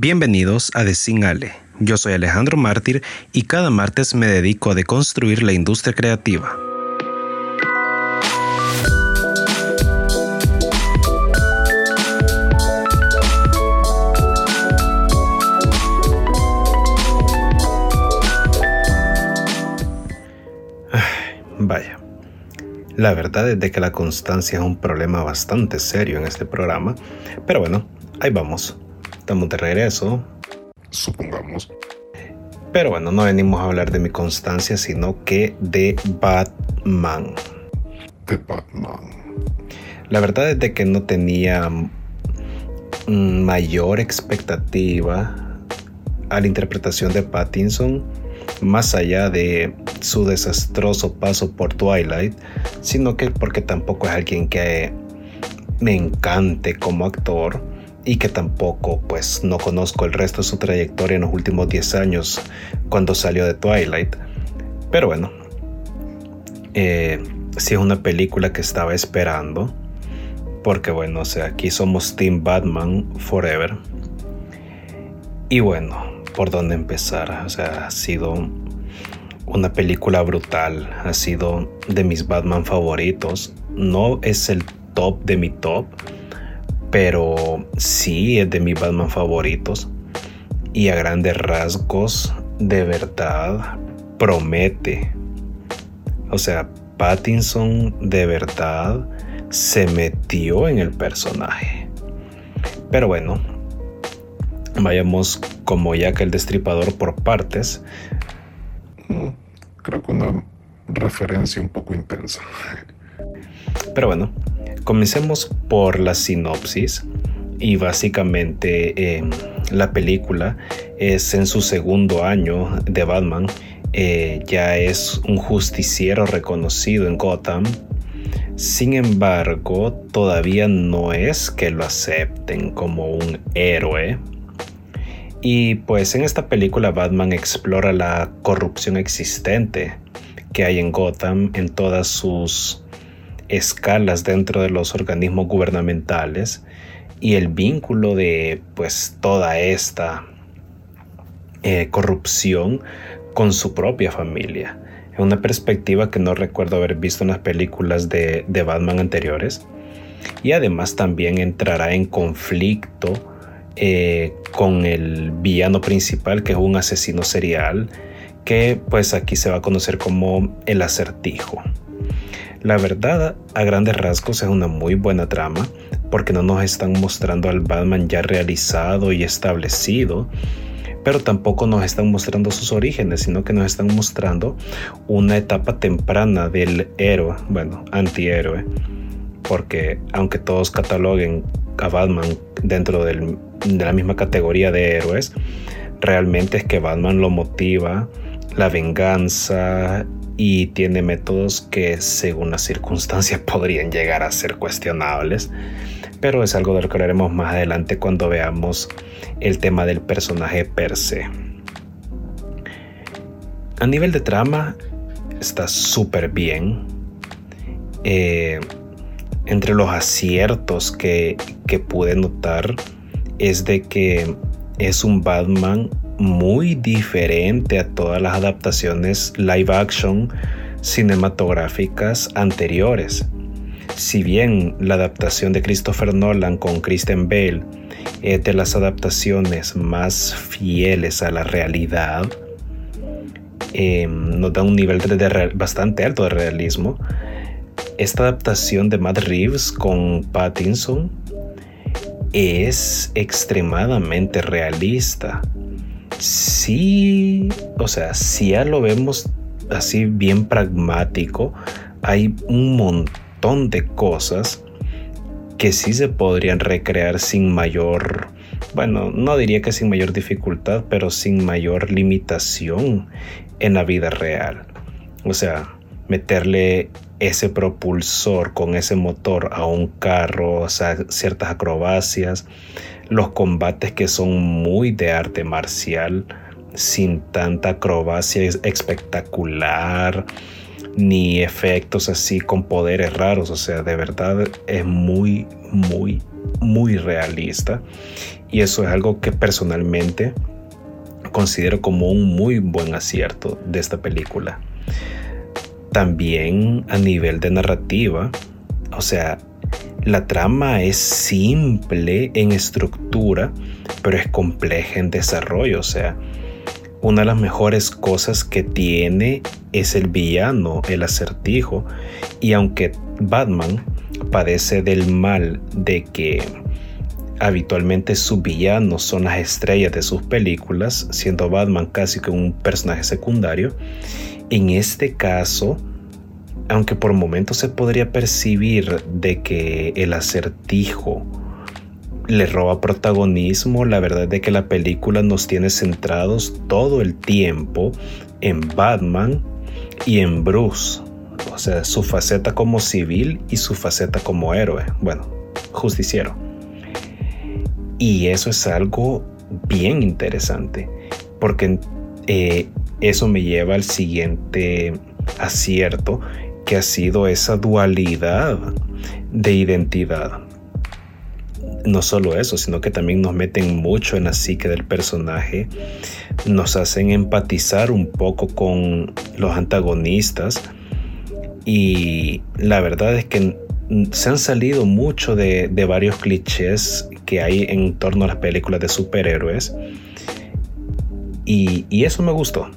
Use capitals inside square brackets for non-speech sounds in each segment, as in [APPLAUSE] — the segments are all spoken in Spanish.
Bienvenidos a Ale. Yo soy Alejandro Mártir y cada martes me dedico a deconstruir la industria creativa. Vaya, la verdad es de que la constancia es un problema bastante serio en este programa, pero bueno, ahí vamos. Estamos de regreso. Supongamos. Pero bueno, no venimos a hablar de mi constancia, sino que de Batman. De Batman. La verdad es de que no tenía mayor expectativa a la interpretación de Pattinson, más allá de su desastroso paso por Twilight, sino que porque tampoco es alguien que me encante como actor y que tampoco pues no conozco el resto de su trayectoria en los últimos 10 años cuando salió de Twilight. Pero bueno, eh, sí es una película que estaba esperando. Porque bueno, o sea, aquí somos Team Batman Forever. Y bueno, ¿por dónde empezar? O sea, ha sido una película brutal. Ha sido de mis Batman favoritos. No es el top de mi top pero sí es de mis Batman favoritos y a grandes rasgos de verdad promete. O sea, Pattinson de verdad se metió en el personaje. Pero bueno, vayamos como ya que el destripador por partes. Mm, creo que una referencia un poco intensa. Pero bueno, Comencemos por la sinopsis y básicamente eh, la película es en su segundo año de Batman. Eh, ya es un justiciero reconocido en Gotham. Sin embargo, todavía no es que lo acepten como un héroe. Y pues en esta película Batman explora la corrupción existente que hay en Gotham en todas sus escalas dentro de los organismos gubernamentales y el vínculo de pues toda esta eh, corrupción con su propia familia. Es una perspectiva que no recuerdo haber visto en las películas de, Batman anteriores. Y además también entrará en conflicto eh, con el villano principal, que es un asesino serial, que pues aquí se va a conocer como el acertijo. La verdad, a grandes rasgos, es una muy buena trama, porque no nos están mostrando al Batman ya realizado y establecido, pero tampoco nos están mostrando sus orígenes, sino que nos están mostrando una etapa temprana del héroe, bueno, antihéroe, porque aunque todos cataloguen a Batman dentro de la misma categoría de héroes, realmente es que Batman lo motiva la venganza y tiene métodos que según las circunstancias [LAUGHS] podrían llegar a ser cuestionables, pero es algo de lo que hablaremos más adelante cuando veamos el tema del personaje per se. A nivel de trama está súper bien. Eh, entre los aciertos que, que pude notar es de que es un Batman muy diferente a todas las adaptaciones live action cinematográficas anteriores. Si bien la adaptación de Christopher Nolan con Kristen Bale es de las adaptaciones más fieles a la realidad, em, nos da un nivel de, bastante alto de realismo. Esta adaptación de Matt Reeves con Pattinson es extremadamente realista sí, o sea, si ya lo vemos así bien pragmático, hay un montón de cosas que sí se podrían recrear sin mayor, bueno, no diría que sin mayor dificultad, pero sin mayor limitación en la vida real. O sea, meterle ese propulsor con ese motor a un carro, o sea, ciertas acrobacias, los combates que son muy de arte marcial, sin tanta acrobacia espectacular, ni efectos así con poderes raros, o sea, de verdad es muy, muy muy realista y eso es algo que personalmente considero como un muy buen acierto de esta película. También a nivel de narrativa, o sea, la trama es simple en estructura, pero es compleja en desarrollo, o sea, una de las mejores cosas que tiene es el villano, el acertijo, y aunque Batman padece del mal de que habitualmente sus villanos son las estrellas de sus películas, siendo Batman casi que un personaje secundario, en este caso, aunque por momentos se podría percibir de que el acertijo le roba protagonismo, la verdad es que la película nos tiene centrados todo el tiempo en Batman y en Bruce. O sea, su faceta como civil y su faceta como héroe. Bueno, justiciero. Y eso es algo bien interesante. Porque eh, eso me lleva al siguiente acierto, que ha sido esa dualidad de identidad no solo eso, sino que también nos meten mucho en la psique del personaje, nos hacen empatizar un poco con los antagonistas y la verdad es que se han salido mucho de, varios clichés que hay en torno a las películas de superhéroes y, y eso me gustó,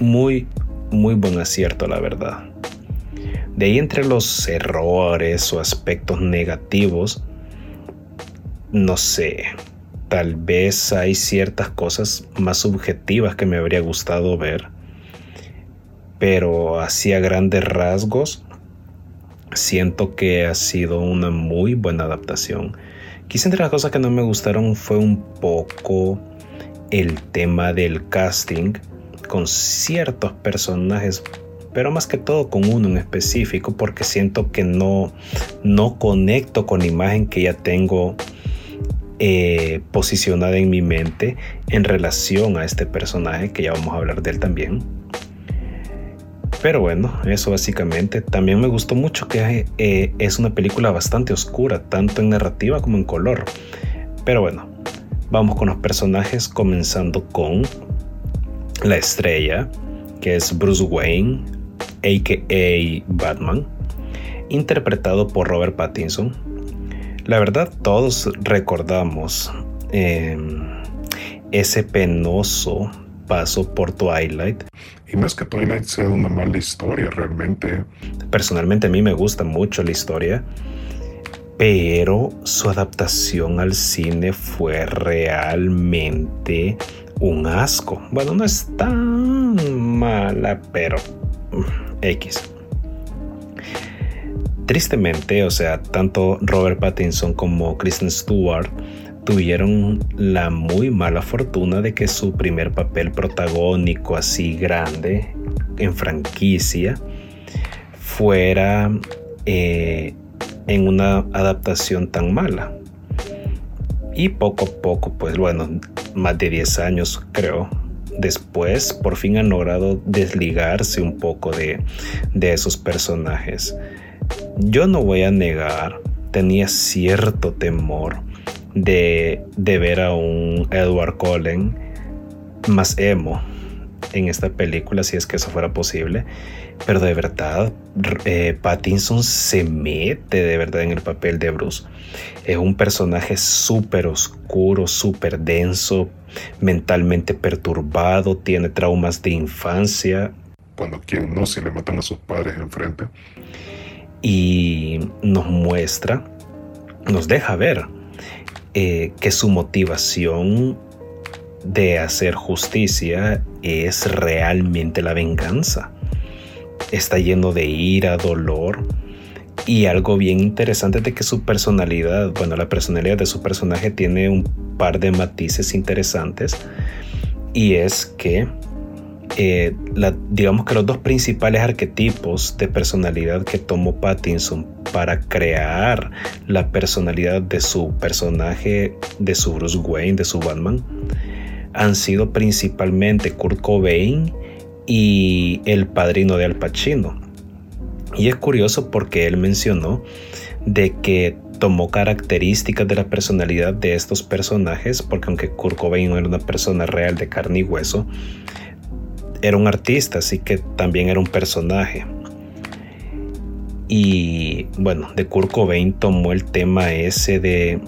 muy, muy buen acierto la verdad. De ahí entre los errores o aspectos negativos, no sé, tal vez hay ciertas cosas más subjetivas que me habría gustado ver, pero así a grandes rasgos, siento que ha sido una muy buena adaptación. Quizá entre las cosas que no me gustaron fue un poco el tema del casting con ciertos personajes pero más que todo con uno en específico porque siento que no no conecto con la imagen que ya tengo eh, posicionada en mi mente en relación a este personaje, que ya vamos a hablar de él también. Pero bueno, eso básicamente. También me gustó mucho que eh, es una película bastante oscura, tanto en narrativa como en color. Pero bueno, vamos con los personajes, comenzando con la estrella, que es Bruce Wayne, a.k.a. Batman, interpretado por Robert Pattinson, la verdad, todos recordamos em, ese penoso paso por Twilight. Y más que Twilight sea una mala historia realmente. Personalmente a mí me gusta mucho la historia, pero su adaptación al cine fue realmente un asco. Bueno, no es tan mala, pero X. Tristemente, o sea, tanto Robert Pattinson como Kristen Stewart tuvieron la muy mala fortuna de que su primer papel protagónico así grande en franquicia fuera eh, en una adaptación tan mala. Y poco a poco, pues bueno, más de 10 años creo, después por fin han logrado desligarse un poco de, de esos personajes. Yo no voy a negar, tenía cierto temor de, ver a un Edward Cullen más emo en esta película, si es que eso fuera posible. Pero de verdad, eh, Pattinson se mete de verdad en el papel de Bruce. Es un personaje súper oscuro, súper denso, mentalmente perturbado, tiene traumas de infancia. Cuando quien no, si le matan a sus padres enfrente y nos muestra, nos deja ver eh, que su motivación de hacer justicia es realmente la venganza. Está lleno de ira, dolor y algo bien interesante de que su personalidad, bueno, la personalidad de su personaje tiene un par de matices interesantes y es que eh, digamos que los dos principales arquetipos de personalidad que tomó Pattinson para crear la personalidad de su personaje, de su Bruce Wayne, de su Batman, han sido principalmente Kurt Cobain y el padrino de Al Pacino. Y es curioso porque él mencionó de que tomó características de la personalidad de estos personajes, porque aunque Kurt Cobain no era una persona real de carne y hueso, era un artista, así que también era un personaje. Y bueno, de Kurt Cobain tomó el tema ese de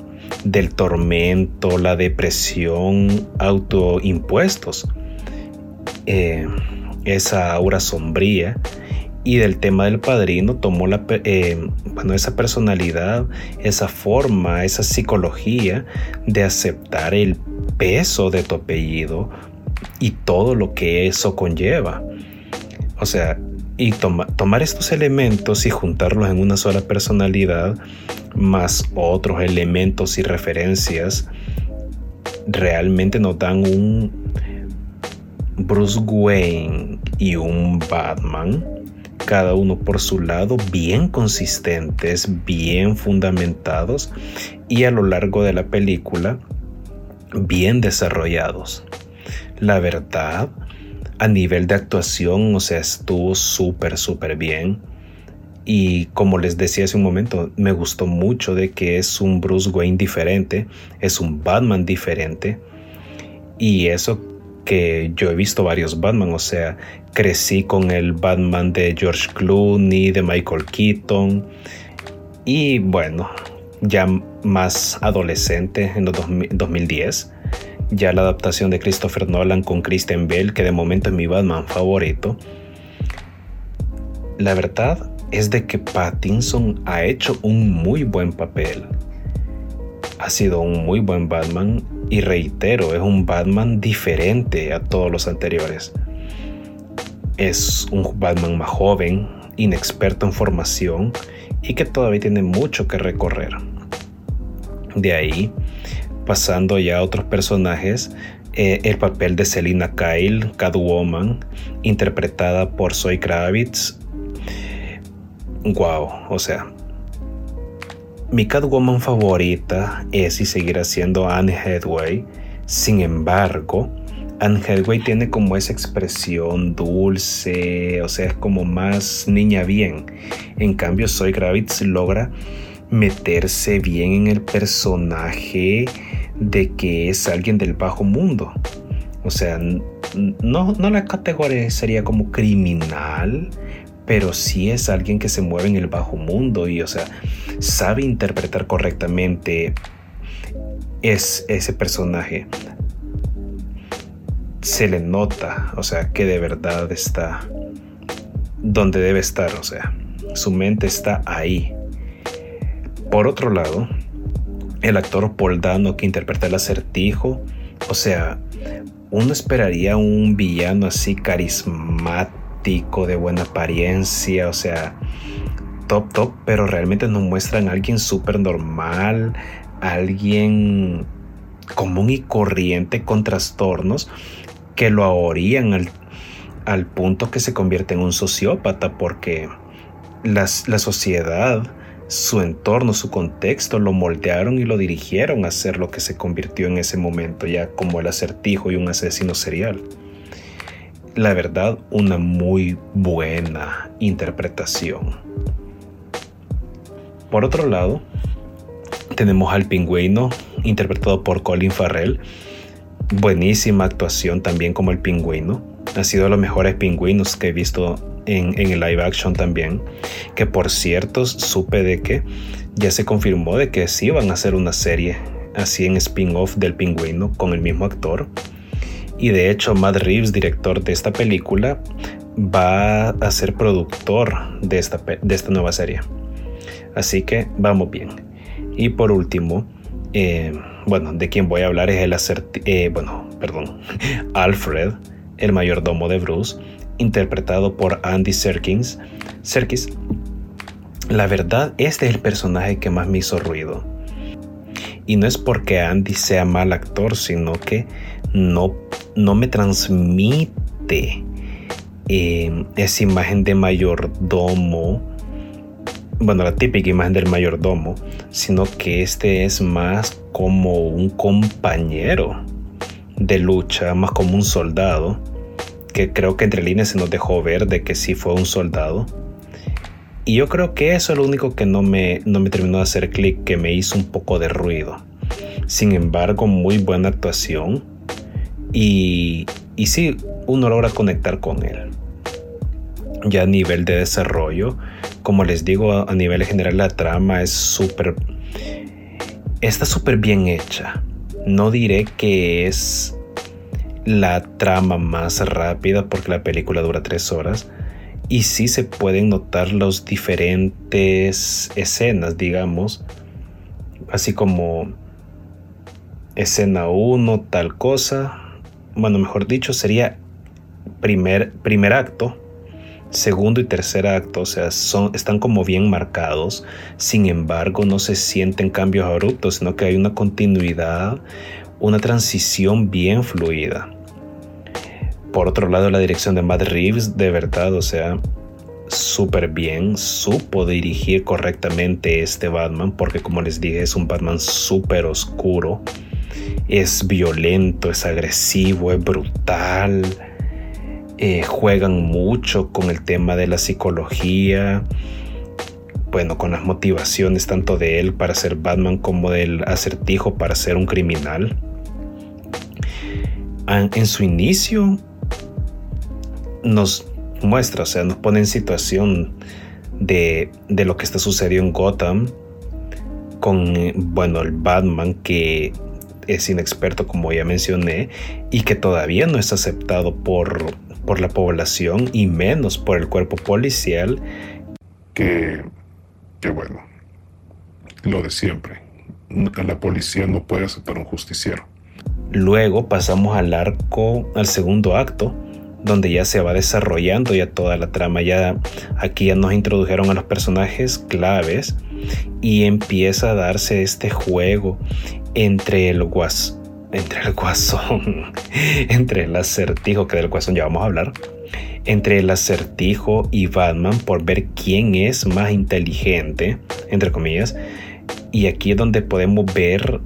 del tormento, la depresión, autoimpuestos, eh, esa aura sombría y del tema del padrino tomó la, eh, bueno, esa personalidad, esa forma, esa psicología de aceptar el peso de tu apellido y todo lo que eso conlleva. O sea, y tomar estos elementos y juntarlos en una sola personalidad, más otros elementos y referencias, realmente nos dan un Bruce Wayne y un Batman cada uno por su lado, bien consistentes, bien fundamentados y a lo largo de la película bien desarrollados. La verdad, a nivel de actuación, o sea, estuvo súper, súper bien. Y como les decía hace un momento, me gustó mucho de que es un Bruce Wayne diferente, es un Batman diferente. Y eso que yo he visto varios Batman, o sea, crecí con el Batman de George Clooney, de Michael Keaton. Y bueno, ya más adolescente en los 2010, ya la adaptación de Christopher Nolan con Christian Bale, que de momento es mi Batman favorito. La verdad es de que Pattinson ha hecho un muy buen papel. Ha sido un muy buen Batman y reitero, es un Batman diferente a todos los anteriores. Es un Batman más joven, inexperto en formación y que todavía tiene mucho que recorrer. De ahí pasando ya a otros personajes, eh, el papel de Selina Kyle, Catwoman, interpretada por Zoe Kravitz. Wow, o sea, mi Catwoman favorita es y seguirá siendo Anne Hathaway. Sin embargo, Anne Hathaway tiene como esa expresión dulce, o sea, es como más niña bien. En cambio, Zoe Kravitz logra meterse bien en el personaje de que es alguien del bajo mundo. O sea, no, no la categoría sería como criminal, pero sí es alguien que se mueve en el bajo mundo y, o sea, sabe interpretar correctamente es ese personaje. Se le nota, o sea, que de verdad está donde debe estar, o sea, su mente está ahí. Por otro lado, el actor Paul Dano que interpreta el acertijo, o sea, uno esperaría un villano así carismático, de buena apariencia, o sea, top top, pero realmente nos muestran a alguien súper normal, alguien común y corriente con trastornos que lo ahorían al, al punto que se convierte en un sociópata porque la sociedad su entorno, su contexto lo moldearon y lo dirigieron a ser lo que se convirtió en ese momento ya como el acertijo y un asesino serial. La verdad, una muy buena interpretación. Por otro lado, tenemos al pingüino interpretado por Colin Farrell. Buenísima actuación también como el pingüino. Ha sido de los mejores pingüinos que he visto en, el live action también. Que por cierto, supe de que ya se confirmó de que sí van a hacer una serie así en spin-off del pingüino con el mismo actor. Y de hecho, Matt Reeves, director de esta película, va a ser productor de esta, de esta nueva serie. Así que vamos bien. Y por último, eh, bueno, de quien voy a hablar es el eh, bueno, perdón, [LAUGHS] Alfred, el mayordomo de Bruce, interpretado por Andy Serkins. Serkis. La verdad, este es el personaje que más me hizo ruido. Y no es porque Andy sea mal actor, sino que no, no me transmite eh, esa imagen de mayordomo. Bueno, la típica imagen del mayordomo, sino que este es más como un compañero de lucha, más como un soldado que creo que entre líneas se nos dejó ver de que sí fue un soldado. Y yo creo que eso es lo único que no me, no me terminó de hacer clic, que me hizo un poco de ruido. Sin embargo, muy buena actuación. Y, y sí, uno logra conectar con él. Ya a nivel de desarrollo, como les digo, a nivel general la trama es súper... Está súper bien hecha. No diré que es la trama más rápida porque la película dura tres horas y sí se pueden notar las diferentes escenas, digamos, así como escena 1, tal cosa, bueno, mejor dicho, sería primer, primer acto, segundo y tercer acto, o sea, son, están como bien marcados, sin embargo no se sienten cambios abruptos, sino que hay una continuidad, una transición bien fluida. Por otro lado, la dirección de Matt Reeves, de verdad, o sea, súper bien, supo dirigir correctamente este Batman, porque como les dije, es un Batman súper oscuro, es violento, es agresivo, es brutal, eh, juegan mucho con el tema de la psicología, bueno, con las motivaciones tanto de él para ser Batman como del acertijo para ser un criminal. En su inicio, nos muestra, o sea, nos pone en situación de, de lo que está sucediendo en Gotham con, bueno, el Batman que es inexperto, como ya mencioné, y que todavía no es aceptado por, por la población y menos por el cuerpo policial. Que, que bueno, lo de siempre. La policía no puede aceptar un justiciero. Luego pasamos al arco, al segundo acto, donde ya se va desarrollando ya toda la trama. Ya aquí ya nos introdujeron a los personajes claves y empieza a darse este juego entre el guasón, [LAUGHS] entre el acertijo, que del guasón ya vamos a hablar, entre el acertijo y Batman por ver quién es más inteligente, entre comillas. Y aquí es donde podemos ver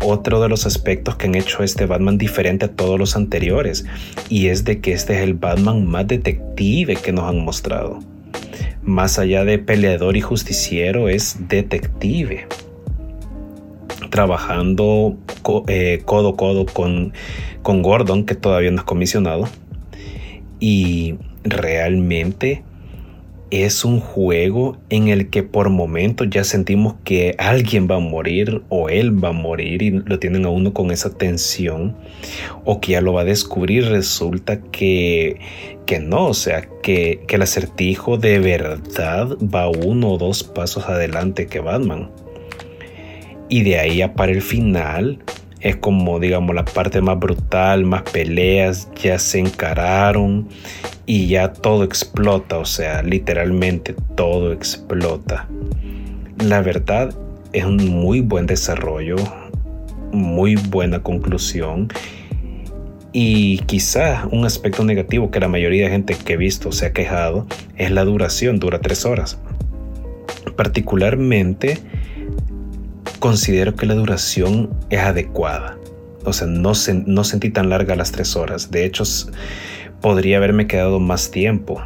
otro de los aspectos que han hecho este Batman diferente a todos los anteriores, y es de que este es el Batman más detective que nos han mostrado. Más allá de peleador y justiciero, es detective. Trabajando eh, codo a codo con, con Gordon, que todavía no es comisionado. Y realmente es un juego en el que por momentos ya sentimos que alguien va a morir o él va a morir y lo tienen a uno con esa tensión o que ya lo va a descubrir resulta que, que no, o sea, que, que el acertijo de verdad va uno o dos pasos adelante que Batman. Y de ahí a para el final es como digamos la parte más brutal, más peleas, ya se encararon y ya todo explota, o sea, literalmente todo explota. La verdad es un muy buen desarrollo, muy buena conclusión y quizá un aspecto negativo que la mayoría de gente que he visto se ha quejado es la duración, dura tres horas. Particularmente considero que la duración es adecuada. O sea, no, sentí tan larga las tres horas. De hecho, podría haberme quedado más tiempo.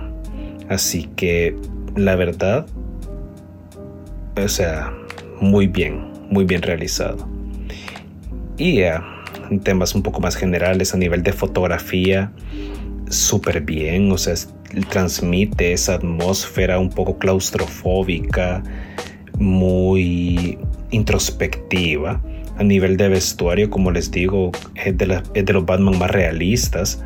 Así que la verdad, o sea, muy bien, muy bien realizado. Y en temas un poco más generales, a nivel de fotografía, súper bien, o sea, transmite esa atmósfera un poco claustrofóbica, muy introspectiva. A nivel de vestuario, como les digo, es de, los Batman más realistas.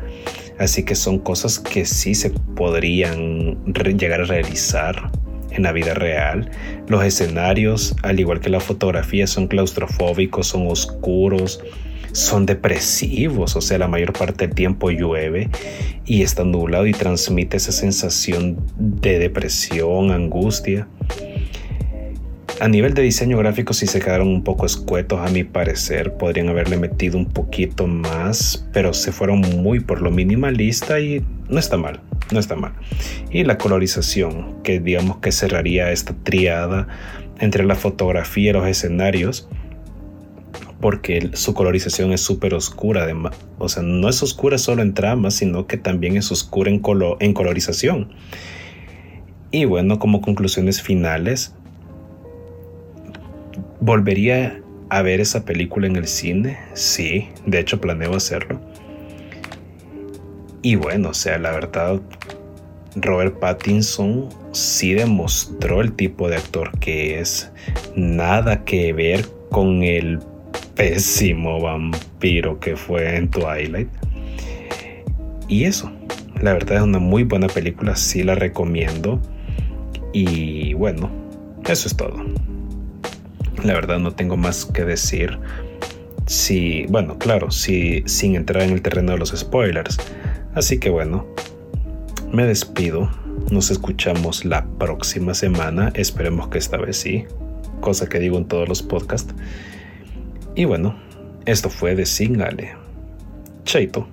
Así que son cosas que sí se podrían llegar a realizar en la vida real. Los escenarios, al igual que la fotografía, son claustrofóbicos, son oscuros, son depresivos, o sea, la mayor parte del tiempo llueve y está nublado y transmite esa sensación de depresión, angustia. A nivel de diseño gráfico sí se quedaron un poco escuetos a mi parecer, podrían haberle metido un poquito más, pero se fueron muy por lo minimalista y no está mal, no está mal. Y la colorización, que digamos que cerraría esta triada entre la fotografía y los escenarios, porque su colorización es súper oscura, o sea, no es oscura solo en trama, sino que también es oscura en, en colorización. Y bueno, como conclusiones finales, ¿volvería a ver esa película en el cine? Sí, de hecho planeo hacerlo. Y bueno, o sea, la verdad, Robert Pattinson sí demostró el tipo de actor que es. Nada que ver con el pésimo vampiro que fue en Twilight. Y eso, la verdad es una muy buena película, sí la recomiendo. Y bueno, eso es todo. La verdad no tengo más que decir. Si, bueno, claro, si, sin entrar en el terreno de los spoilers. Así que bueno, me despido. Nos escuchamos la próxima semana. Esperemos que esta vez sí. Cosa que digo en todos los podcasts. Y bueno, esto fue de Singale. Chaito.